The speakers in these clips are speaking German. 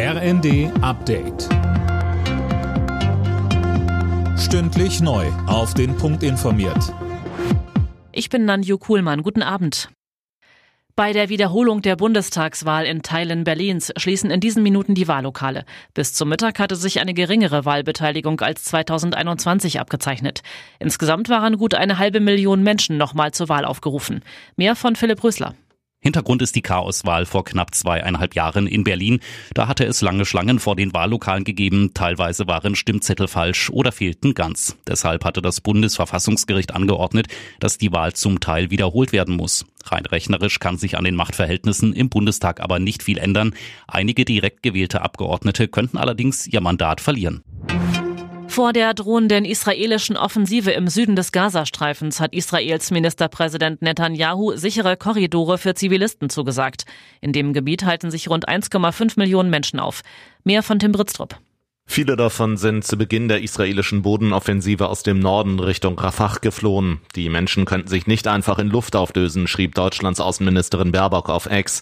RND Update. Stündlich neu. Auf den Punkt informiert. Ich bin Nanju Kuhlmann. Guten Abend. Bei der Wiederholung der Bundestagswahl in Teilen Berlins schließen in diesen Minuten die Wahllokale. Bis zum Mittag hatte sich eine geringere Wahlbeteiligung als 2021 abgezeichnet. Insgesamt waren gut eine halbe Million Menschen nochmal zur Wahl aufgerufen. Mehr von Philipp Rösler. Hintergrund ist die Chaoswahl vor knapp zweieinhalb Jahren in Berlin. Da hatte es lange Schlangen vor den Wahllokalen gegeben. Teilweise waren Stimmzettel falsch oder fehlten ganz. Deshalb hatte das Bundesverfassungsgericht angeordnet, dass die Wahl zum Teil wiederholt werden muss. Rein rechnerisch kann sich an den Machtverhältnissen im Bundestag aber nicht viel ändern. Einige direkt gewählte Abgeordnete könnten allerdings ihr Mandat verlieren. Vor der drohenden israelischen Offensive im Süden des Gazastreifens hat Israels Ministerpräsident Netanyahu sichere Korridore für Zivilisten zugesagt. In dem Gebiet halten sich rund 1,5 Millionen Menschen auf. Mehr von Tim Britztrup. Viele davon sind zu Beginn der israelischen Bodenoffensive aus dem Norden Richtung Rafah geflohen. Die Menschen könnten sich nicht einfach in Luft auflösen, schrieb Deutschlands Außenministerin Baerbock auf Ex.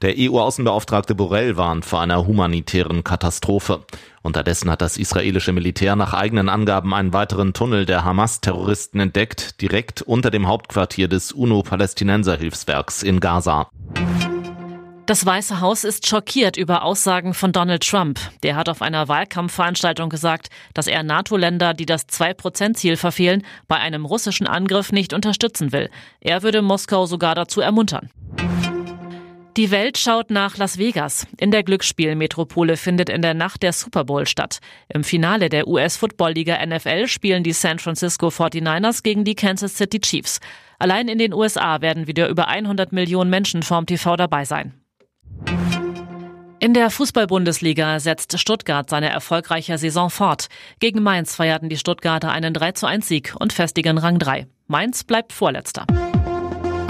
Der EU-Außenbeauftragte Borrell warnt vor einer humanitären Katastrophe. Unterdessen hat das israelische Militär nach eigenen Angaben einen weiteren Tunnel der Hamas-Terroristen entdeckt, direkt unter dem Hauptquartier des UNO-Palästinenser-Hilfswerks in Gaza. Das Weiße Haus ist schockiert über Aussagen von Donald Trump. Der hat auf einer Wahlkampfveranstaltung gesagt, dass er NATO-Länder, die das 2-Prozent-Ziel verfehlen, bei einem russischen Angriff nicht unterstützen will. Er würde Moskau sogar dazu ermuntern. Die Welt schaut nach Las Vegas. In der Glücksspielmetropole findet in der Nacht der Super Bowl statt. Im Finale der US-Football-Liga NFL spielen die San Francisco 49ers gegen die Kansas City Chiefs. Allein in den USA werden wieder über 100 Millionen Menschen vorm TV dabei sein. In der Fußball-Bundesliga setzt Stuttgart seine erfolgreiche Saison fort. Gegen Mainz feierten die Stuttgarter einen 3 zu 1 Sieg und festigen Rang 3. Mainz bleibt Vorletzter.